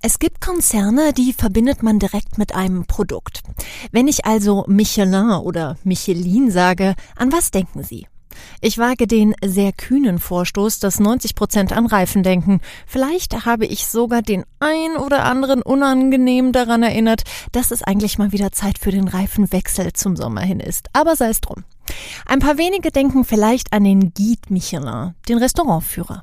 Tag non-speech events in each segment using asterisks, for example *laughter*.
Es gibt Konzerne, die verbindet man direkt mit einem Produkt. Wenn ich also Michelin oder Michelin sage, an was denken Sie? Ich wage den sehr kühnen Vorstoß, dass 90 Prozent an Reifen denken. Vielleicht habe ich sogar den ein oder anderen unangenehm daran erinnert, dass es eigentlich mal wieder Zeit für den Reifenwechsel zum Sommer hin ist. Aber sei es drum. Ein paar wenige denken vielleicht an den Guide Michelin, den Restaurantführer.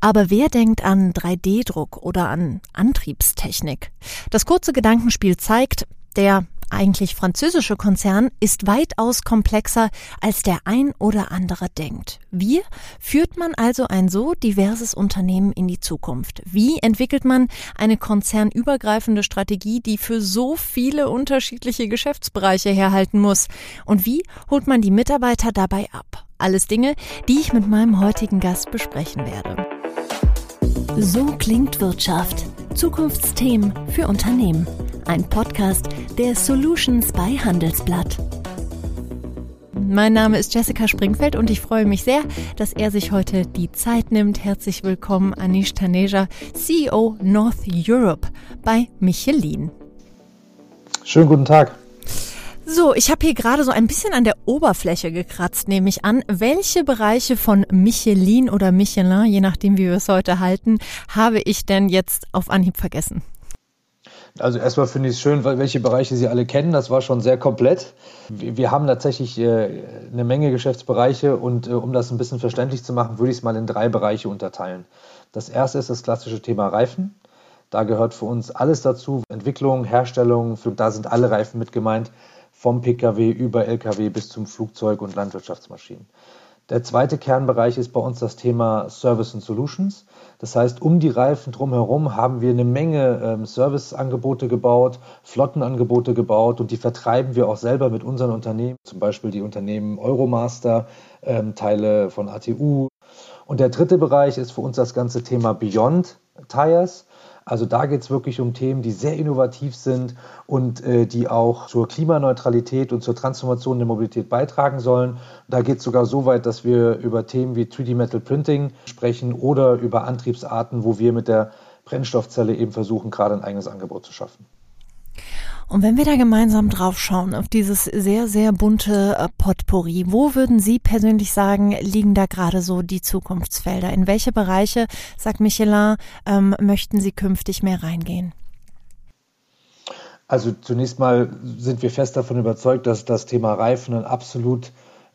Aber wer denkt an 3D-Druck oder an Antriebstechnik? Das kurze Gedankenspiel zeigt, der eigentlich französische Konzern ist weitaus komplexer, als der ein oder andere denkt. Wie führt man also ein so diverses Unternehmen in die Zukunft? Wie entwickelt man eine konzernübergreifende Strategie, die für so viele unterschiedliche Geschäftsbereiche herhalten muss? Und wie holt man die Mitarbeiter dabei ab? Alles Dinge, die ich mit meinem heutigen Gast besprechen werde. So klingt Wirtschaft. Zukunftsthemen für Unternehmen. Ein Podcast der Solutions bei Handelsblatt. Mein Name ist Jessica Springfeld und ich freue mich sehr, dass er sich heute die Zeit nimmt. Herzlich willkommen, Anish Taneja, CEO North Europe bei Michelin. Schönen guten Tag. So, ich habe hier gerade so ein bisschen an der Oberfläche gekratzt, nehme ich an. Welche Bereiche von Michelin oder Michelin, je nachdem wie wir es heute halten, habe ich denn jetzt auf Anhieb vergessen? Also erstmal finde ich es schön, welche Bereiche Sie alle kennen. Das war schon sehr komplett. Wir haben tatsächlich äh, eine Menge Geschäftsbereiche und äh, um das ein bisschen verständlich zu machen, würde ich es mal in drei Bereiche unterteilen. Das erste ist das klassische Thema Reifen. Da gehört für uns alles dazu. Entwicklung, Herstellung, da sind alle Reifen mit gemeint vom Pkw über Lkw bis zum Flugzeug und Landwirtschaftsmaschinen. Der zweite Kernbereich ist bei uns das Thema Service and Solutions. Das heißt, um die Reifen drumherum haben wir eine Menge ähm, Serviceangebote gebaut, Flottenangebote gebaut und die vertreiben wir auch selber mit unseren Unternehmen, zum Beispiel die Unternehmen Euromaster, ähm, Teile von ATU. Und der dritte Bereich ist für uns das ganze Thema Beyond Tires. Also da geht es wirklich um Themen, die sehr innovativ sind und äh, die auch zur Klimaneutralität und zur Transformation der Mobilität beitragen sollen. Da geht es sogar so weit, dass wir über Themen wie 3D Metal Printing sprechen oder über Antriebsarten, wo wir mit der Brennstoffzelle eben versuchen, gerade ein eigenes Angebot zu schaffen. Und wenn wir da gemeinsam drauf schauen, auf dieses sehr, sehr bunte äh, Potpourri, wo würden Sie persönlich sagen, liegen da gerade so die Zukunftsfelder? In welche Bereiche, sagt Michelin, ähm, möchten Sie künftig mehr reingehen? Also zunächst mal sind wir fest davon überzeugt, dass das Thema Reifen ein absolut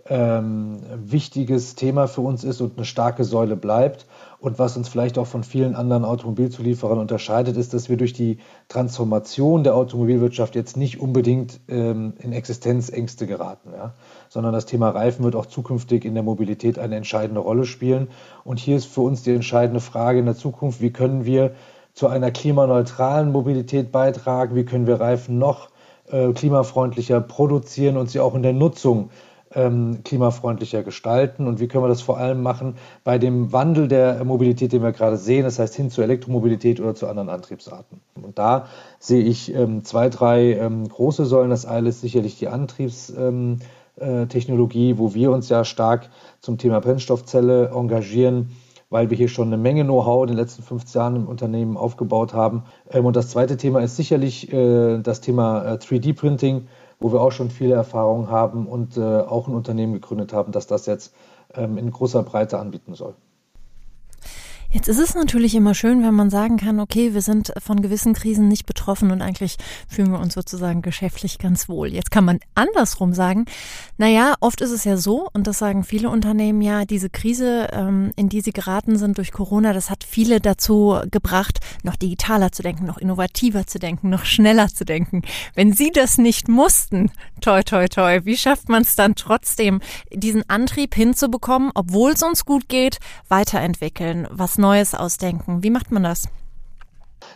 ähm, wichtiges Thema für uns ist und eine starke Säule bleibt. Und was uns vielleicht auch von vielen anderen Automobilzulieferern unterscheidet, ist, dass wir durch die Transformation der Automobilwirtschaft jetzt nicht unbedingt ähm, in Existenzängste geraten, ja? sondern das Thema Reifen wird auch zukünftig in der Mobilität eine entscheidende Rolle spielen. Und hier ist für uns die entscheidende Frage in der Zukunft, wie können wir zu einer klimaneutralen Mobilität beitragen, wie können wir Reifen noch äh, klimafreundlicher produzieren und sie auch in der Nutzung ähm, klimafreundlicher gestalten und wie können wir das vor allem machen bei dem Wandel der Mobilität, den wir gerade sehen, das heißt hin zur Elektromobilität oder zu anderen Antriebsarten. Und da sehe ich ähm, zwei, drei ähm, große Säulen. Das eine ist sicherlich die Antriebstechnologie, ähm, äh, wo wir uns ja stark zum Thema Brennstoffzelle engagieren weil wir hier schon eine Menge Know-how in den letzten 15 Jahren im Unternehmen aufgebaut haben. Ähm, und das zweite Thema ist sicherlich äh, das Thema äh, 3D-Printing, wo wir auch schon viele Erfahrungen haben und äh, auch ein Unternehmen gegründet haben, das das jetzt ähm, in großer Breite anbieten soll. Jetzt ist es natürlich immer schön, wenn man sagen kann, okay, wir sind von gewissen Krisen nicht betroffen und eigentlich fühlen wir uns sozusagen geschäftlich ganz wohl. Jetzt kann man andersrum sagen, naja, oft ist es ja so, und das sagen viele Unternehmen ja, diese Krise, ähm, in die sie geraten sind durch Corona, das hat viele dazu gebracht, noch digitaler zu denken, noch innovativer zu denken, noch schneller zu denken. Wenn sie das nicht mussten, toi, toi, toi, wie schafft man es dann trotzdem, diesen Antrieb hinzubekommen, obwohl es uns gut geht, weiterentwickeln, was Neues ausdenken. Wie macht man das?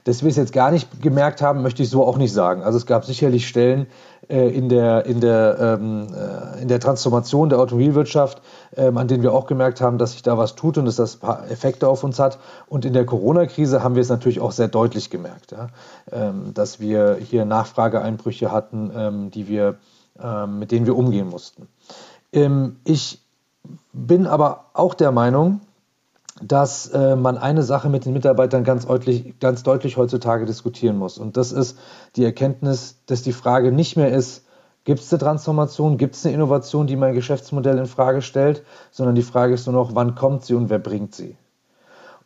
Dass wir es jetzt gar nicht gemerkt haben, möchte ich so auch nicht sagen. Also es gab sicherlich Stellen äh, in, der, in, der, ähm, äh, in der Transformation der Automobilwirtschaft, ähm, an denen wir auch gemerkt haben, dass sich da was tut und dass das paar Effekte auf uns hat. Und in der Corona-Krise haben wir es natürlich auch sehr deutlich gemerkt, ja? ähm, dass wir hier Nachfrageeinbrüche hatten, ähm, die wir, ähm, mit denen wir umgehen mussten. Ähm, ich bin aber auch der Meinung, dass äh, man eine Sache mit den Mitarbeitern ganz deutlich, ganz deutlich heutzutage diskutieren muss. Und das ist die Erkenntnis, dass die Frage nicht mehr ist, gibt es eine Transformation, gibt es eine Innovation, die mein Geschäftsmodell in Frage stellt, sondern die Frage ist nur noch, wann kommt sie und wer bringt sie.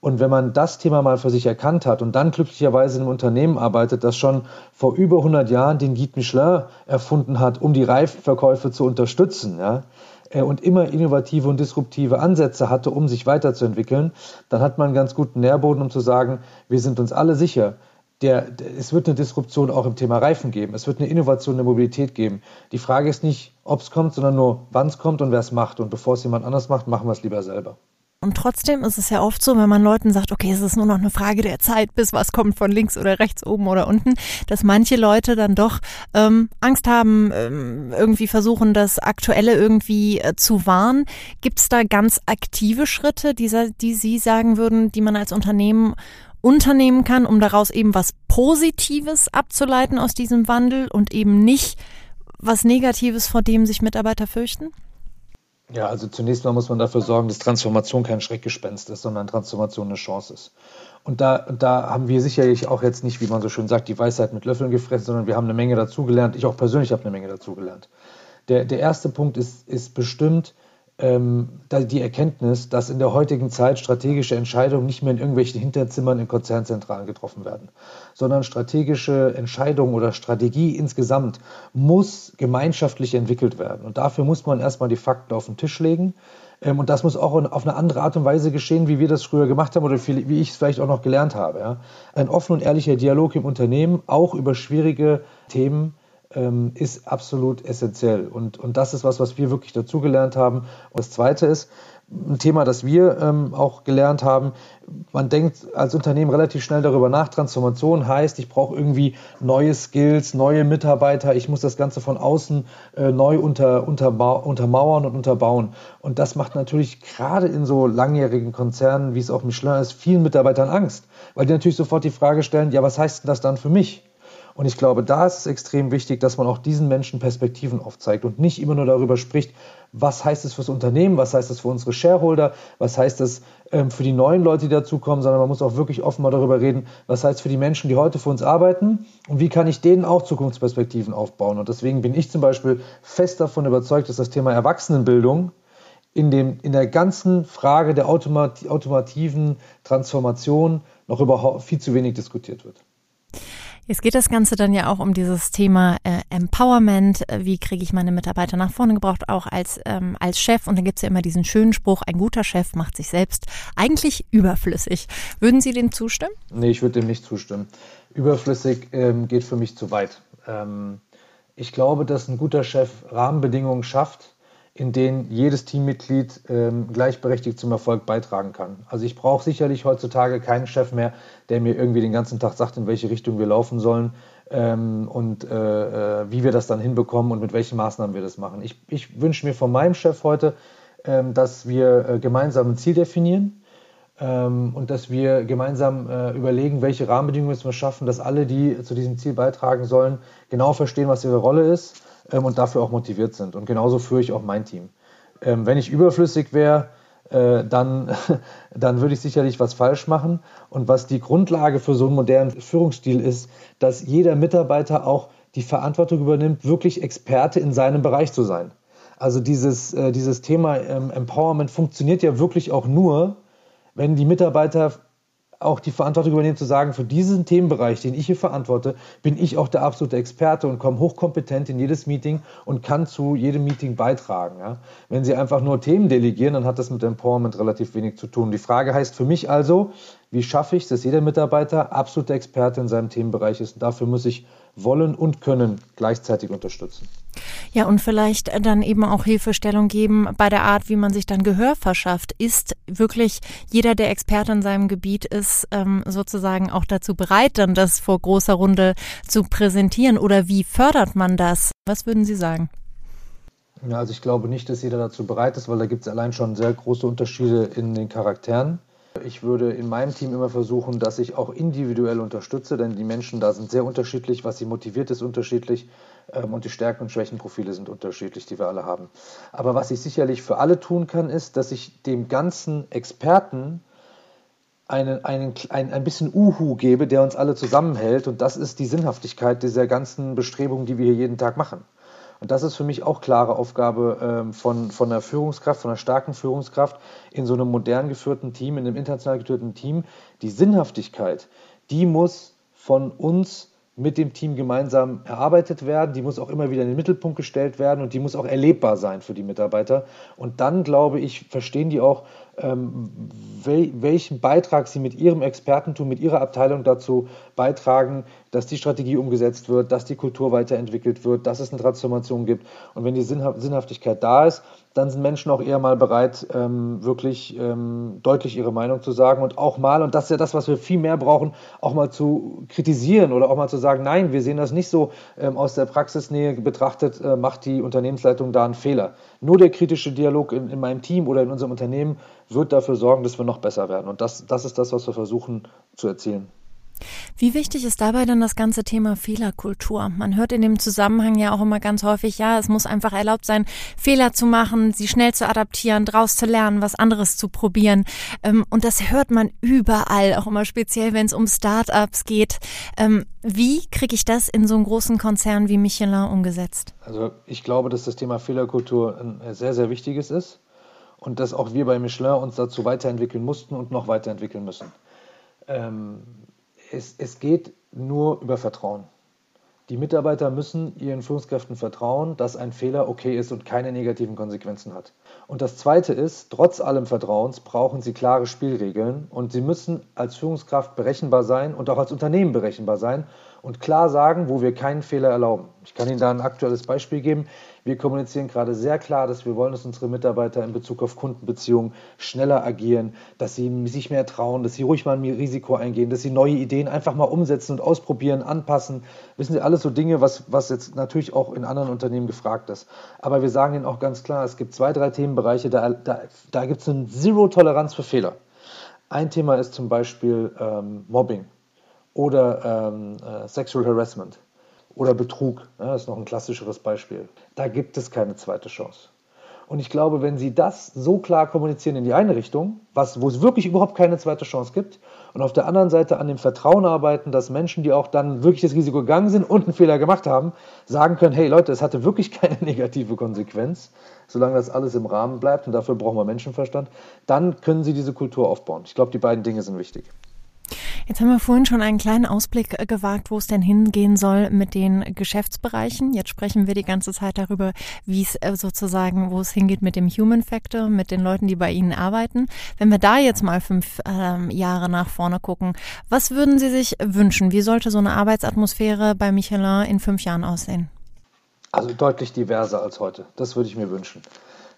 Und wenn man das Thema mal für sich erkannt hat und dann glücklicherweise in einem Unternehmen arbeitet, das schon vor über 100 Jahren den Guide Michelin erfunden hat, um die Reifenverkäufe zu unterstützen, ja, und immer innovative und disruptive Ansätze hatte, um sich weiterzuentwickeln, dann hat man einen ganz guten Nährboden, um zu sagen, wir sind uns alle sicher, der, es wird eine Disruption auch im Thema Reifen geben. Es wird eine Innovation in der Mobilität geben. Die Frage ist nicht, ob es kommt, sondern nur, wann es kommt und wer es macht. Und bevor es jemand anders macht, machen wir es lieber selber. Und trotzdem ist es ja oft so, wenn man Leuten sagt, okay, es ist nur noch eine Frage der Zeit, bis was kommt von links oder rechts, oben oder unten, dass manche Leute dann doch ähm, Angst haben, ähm, irgendwie versuchen, das Aktuelle irgendwie äh, zu wahren. Gibt es da ganz aktive Schritte, die, die Sie sagen würden, die man als Unternehmen unternehmen kann, um daraus eben was Positives abzuleiten aus diesem Wandel und eben nicht was Negatives, vor dem sich Mitarbeiter fürchten? Ja, also zunächst mal muss man dafür sorgen, dass Transformation kein Schreckgespenst ist, sondern Transformation eine Chance ist. Und da, da haben wir sicherlich auch jetzt nicht, wie man so schön sagt, die Weisheit mit Löffeln gefressen, sondern wir haben eine Menge dazugelernt. Ich auch persönlich habe eine Menge dazugelernt. Der, der erste Punkt ist, ist bestimmt, die Erkenntnis, dass in der heutigen Zeit strategische Entscheidungen nicht mehr in irgendwelchen Hinterzimmern in Konzernzentralen getroffen werden, sondern strategische Entscheidungen oder Strategie insgesamt muss gemeinschaftlich entwickelt werden. Und dafür muss man erstmal die Fakten auf den Tisch legen. Ähm, und das muss auch auf eine andere Art und Weise geschehen, wie wir das früher gemacht haben oder wie ich es vielleicht auch noch gelernt habe. Ein offener und ehrlicher Dialog im Unternehmen, auch über schwierige Themen, ähm, ist absolut essentiell. Und, und das ist was, was wir wirklich dazugelernt haben. Und das Zweite ist, ein Thema, das wir ähm, auch gelernt haben. Man denkt als Unternehmen relativ schnell darüber nach. Transformation heißt, ich brauche irgendwie neue Skills, neue Mitarbeiter. Ich muss das Ganze von außen äh, neu unter, untermauern und unterbauen. Und das macht natürlich gerade in so langjährigen Konzernen, wie es auch Michelin ist, vielen Mitarbeitern Angst. Weil die natürlich sofort die Frage stellen, ja, was heißt denn das dann für mich? Und ich glaube, da ist es extrem wichtig, dass man auch diesen Menschen Perspektiven aufzeigt und nicht immer nur darüber spricht, was heißt es fürs Unternehmen, was heißt es für unsere Shareholder, was heißt es ähm, für die neuen Leute, die dazukommen, sondern man muss auch wirklich offen mal darüber reden, was heißt es für die Menschen, die heute für uns arbeiten und wie kann ich denen auch Zukunftsperspektiven aufbauen. Und deswegen bin ich zum Beispiel fest davon überzeugt, dass das Thema Erwachsenenbildung in, dem, in der ganzen Frage der automat automativen Transformation noch überhaupt viel zu wenig diskutiert wird. Jetzt geht das Ganze dann ja auch um dieses Thema äh, Empowerment. Wie kriege ich meine Mitarbeiter nach vorne gebracht, auch als, ähm, als Chef? Und dann gibt's ja immer diesen schönen Spruch, ein guter Chef macht sich selbst eigentlich überflüssig. Würden Sie dem zustimmen? Nee, ich würde dem nicht zustimmen. Überflüssig ähm, geht für mich zu weit. Ähm, ich glaube, dass ein guter Chef Rahmenbedingungen schafft, in denen jedes Teammitglied ähm, gleichberechtigt zum Erfolg beitragen kann. Also ich brauche sicherlich heutzutage keinen Chef mehr, der mir irgendwie den ganzen Tag sagt, in welche Richtung wir laufen sollen ähm, und äh, äh, wie wir das dann hinbekommen und mit welchen Maßnahmen wir das machen. Ich, ich wünsche mir von meinem Chef heute, ähm, dass wir äh, gemeinsam ein Ziel definieren und dass wir gemeinsam äh, überlegen, welche Rahmenbedingungen müssen wir schaffen, dass alle, die zu diesem Ziel beitragen sollen, genau verstehen, was ihre Rolle ist ähm, und dafür auch motiviert sind. Und genauso führe ich auch mein Team. Ähm, wenn ich überflüssig wäre, äh, dann, *laughs* dann würde ich sicherlich was falsch machen. Und was die Grundlage für so einen modernen Führungsstil ist, dass jeder Mitarbeiter auch die Verantwortung übernimmt, wirklich Experte in seinem Bereich zu sein. Also dieses, äh, dieses Thema ähm, Empowerment funktioniert ja wirklich auch nur, wenn die Mitarbeiter auch die Verantwortung übernehmen, zu sagen, für diesen Themenbereich, den ich hier verantworte, bin ich auch der absolute Experte und komme hochkompetent in jedes Meeting und kann zu jedem Meeting beitragen. Ja? Wenn Sie einfach nur Themen delegieren, dann hat das mit Empowerment relativ wenig zu tun. Die Frage heißt für mich also, wie schaffe ich es, dass jeder Mitarbeiter absoluter Experte in seinem Themenbereich ist? Und dafür muss ich wollen und können gleichzeitig unterstützen. Ja, und vielleicht dann eben auch Hilfestellung geben bei der Art, wie man sich dann Gehör verschafft. Ist wirklich jeder, der Experte in seinem Gebiet ist, ähm, sozusagen auch dazu bereit, dann das vor großer Runde zu präsentieren? Oder wie fördert man das? Was würden Sie sagen? Ja, also ich glaube nicht, dass jeder dazu bereit ist, weil da gibt es allein schon sehr große Unterschiede in den Charakteren. Ich würde in meinem Team immer versuchen, dass ich auch individuell unterstütze, denn die Menschen da sind sehr unterschiedlich, was sie motiviert ist unterschiedlich ähm, und die Stärken und Schwächenprofile sind unterschiedlich, die wir alle haben. Aber was ich sicherlich für alle tun kann, ist, dass ich dem ganzen Experten einen, einen, ein, ein bisschen Uhu gebe, der uns alle zusammenhält. Und das ist die Sinnhaftigkeit dieser ganzen Bestrebungen, die wir hier jeden Tag machen. Und das ist für mich auch klare Aufgabe ähm, von, von einer Führungskraft, von einer starken Führungskraft in so einem modern geführten Team, in einem international geführten Team. Die Sinnhaftigkeit, die muss von uns mit dem Team gemeinsam erarbeitet werden. Die muss auch immer wieder in den Mittelpunkt gestellt werden und die muss auch erlebbar sein für die Mitarbeiter. Und dann, glaube ich, verstehen die auch, ähm, welchen Beitrag sie mit ihrem Expertentum, mit ihrer Abteilung dazu beitragen, dass die Strategie umgesetzt wird, dass die Kultur weiterentwickelt wird, dass es eine Transformation gibt. Und wenn die Sinnhaftigkeit da ist, dann sind Menschen auch eher mal bereit, ähm, wirklich ähm, deutlich ihre Meinung zu sagen und auch mal, und das ist ja das, was wir viel mehr brauchen, auch mal zu kritisieren oder auch mal zu sagen, nein, wir sehen das nicht so ähm, aus der Praxisnähe betrachtet, äh, macht die Unternehmensleitung da einen Fehler. Nur der kritische Dialog in, in meinem Team oder in unserem Unternehmen wird dafür sorgen, dass wir noch besser werden. Und das, das ist das, was wir versuchen zu erzielen. Wie wichtig ist dabei dann das ganze Thema Fehlerkultur? Man hört in dem Zusammenhang ja auch immer ganz häufig, ja, es muss einfach erlaubt sein, Fehler zu machen, sie schnell zu adaptieren, draus zu lernen, was anderes zu probieren. Ähm, und das hört man überall, auch immer speziell, wenn es um Startups geht. Ähm, wie kriege ich das in so einem großen Konzern wie Michelin umgesetzt? Also ich glaube, dass das Thema Fehlerkultur ein sehr, sehr wichtiges ist und dass auch wir bei Michelin uns dazu weiterentwickeln mussten und noch weiterentwickeln müssen. Ähm, es, es geht nur über Vertrauen. Die Mitarbeiter müssen ihren Führungskräften vertrauen, dass ein Fehler okay ist und keine negativen Konsequenzen hat. Und das Zweite ist, trotz allem Vertrauens brauchen sie klare Spielregeln und sie müssen als Führungskraft berechenbar sein und auch als Unternehmen berechenbar sein und klar sagen, wo wir keinen Fehler erlauben. Ich kann Ihnen da ein aktuelles Beispiel geben. Wir kommunizieren gerade sehr klar, dass wir wollen, dass unsere Mitarbeiter in Bezug auf Kundenbeziehungen schneller agieren, dass sie sich mehr trauen, dass sie ruhig mal ein Risiko eingehen, dass sie neue Ideen einfach mal umsetzen und ausprobieren, anpassen. Wissen Sie, alles so Dinge, was, was jetzt natürlich auch in anderen Unternehmen gefragt ist. Aber wir sagen Ihnen auch ganz klar, es gibt zwei, drei Themenbereiche, da, da, da gibt es eine Zero-Toleranz für Fehler. Ein Thema ist zum Beispiel ähm, Mobbing oder ähm, äh, Sexual Harassment oder Betrug. Ja, das ist noch ein klassischeres Beispiel. Da gibt es keine zweite Chance. Und ich glaube, wenn Sie das so klar kommunizieren in die eine Richtung, was, wo es wirklich überhaupt keine zweite Chance gibt, und auf der anderen Seite an dem Vertrauen arbeiten, dass Menschen, die auch dann wirklich das Risiko gegangen sind und einen Fehler gemacht haben, sagen können, hey Leute, es hatte wirklich *laughs* keine negative Konsequenz, solange das alles im Rahmen bleibt, und dafür brauchen wir Menschenverstand, dann können Sie diese Kultur aufbauen. Ich glaube, die beiden Dinge sind wichtig. Jetzt haben wir vorhin schon einen kleinen Ausblick äh, gewagt, wo es denn hingehen soll mit den Geschäftsbereichen. Jetzt sprechen wir die ganze Zeit darüber, wie es äh, sozusagen, wo es hingeht mit dem Human Factor, mit den Leuten, die bei Ihnen arbeiten. Wenn wir da jetzt mal fünf ähm, Jahre nach vorne gucken, was würden Sie sich wünschen? Wie sollte so eine Arbeitsatmosphäre bei Michelin in fünf Jahren aussehen? Also deutlich diverser als heute. Das würde ich mir wünschen.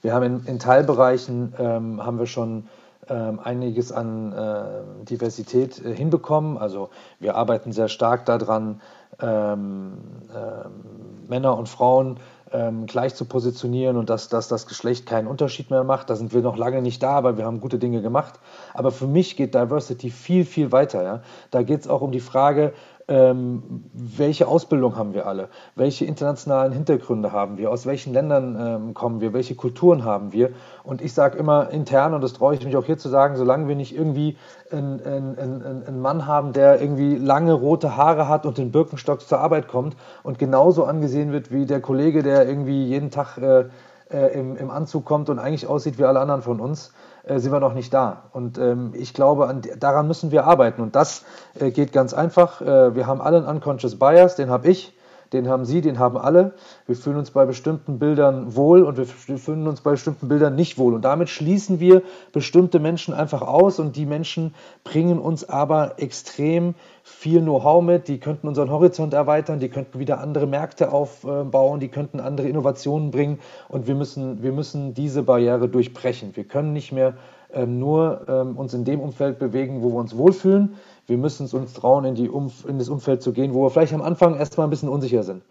Wir haben in, in Teilbereichen ähm, haben wir schon einiges an äh, Diversität äh, hinbekommen. Also wir arbeiten sehr stark daran, ähm, äh, Männer und Frauen ähm, gleich zu positionieren und dass, dass das Geschlecht keinen Unterschied mehr macht. Da sind wir noch lange nicht da, aber wir haben gute Dinge gemacht. Aber für mich geht Diversity viel, viel weiter. Ja? Da geht es auch um die Frage, ähm, welche Ausbildung haben wir alle, welche internationalen Hintergründe haben wir, aus welchen Ländern ähm, kommen wir, welche Kulturen haben wir. Und ich sage immer intern, und das traue ich mich auch hier zu sagen, solange wir nicht irgendwie einen, einen, einen Mann haben, der irgendwie lange rote Haare hat und in Birkenstocks zur Arbeit kommt und genauso angesehen wird wie der Kollege, der irgendwie jeden Tag äh, äh, im, im Anzug kommt und eigentlich aussieht wie alle anderen von uns, äh, sind wir noch nicht da. Und ähm, ich glaube, an, daran müssen wir arbeiten. Und das äh, geht ganz einfach. Äh, wir haben alle einen Unconscious Bias, den habe ich den haben Sie, den haben alle. Wir fühlen uns bei bestimmten Bildern wohl und wir fühlen uns bei bestimmten Bildern nicht wohl. Und damit schließen wir bestimmte Menschen einfach aus und die Menschen bringen uns aber extrem viel Know-how mit. Die könnten unseren Horizont erweitern, die könnten wieder andere Märkte aufbauen, die könnten andere Innovationen bringen und wir müssen, wir müssen diese Barriere durchbrechen. Wir können nicht mehr ähm, nur ähm, uns in dem Umfeld bewegen, wo wir uns wohlfühlen wir müssen es uns trauen, in, die Umf in das Umfeld zu gehen, wo wir vielleicht am Anfang erstmal ein bisschen unsicher sind.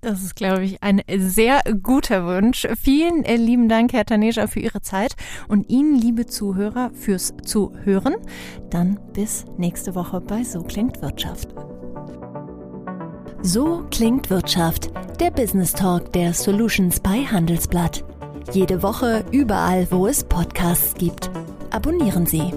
Das ist, glaube ich, ein sehr guter Wunsch. Vielen äh, lieben Dank, Herr Tanescha, für Ihre Zeit und Ihnen, liebe Zuhörer, fürs Zuhören. Dann bis nächste Woche bei So klingt Wirtschaft. So klingt Wirtschaft, der Business Talk der Solutions bei Handelsblatt. Jede Woche überall, wo es Podcasts gibt. Abonnieren Sie.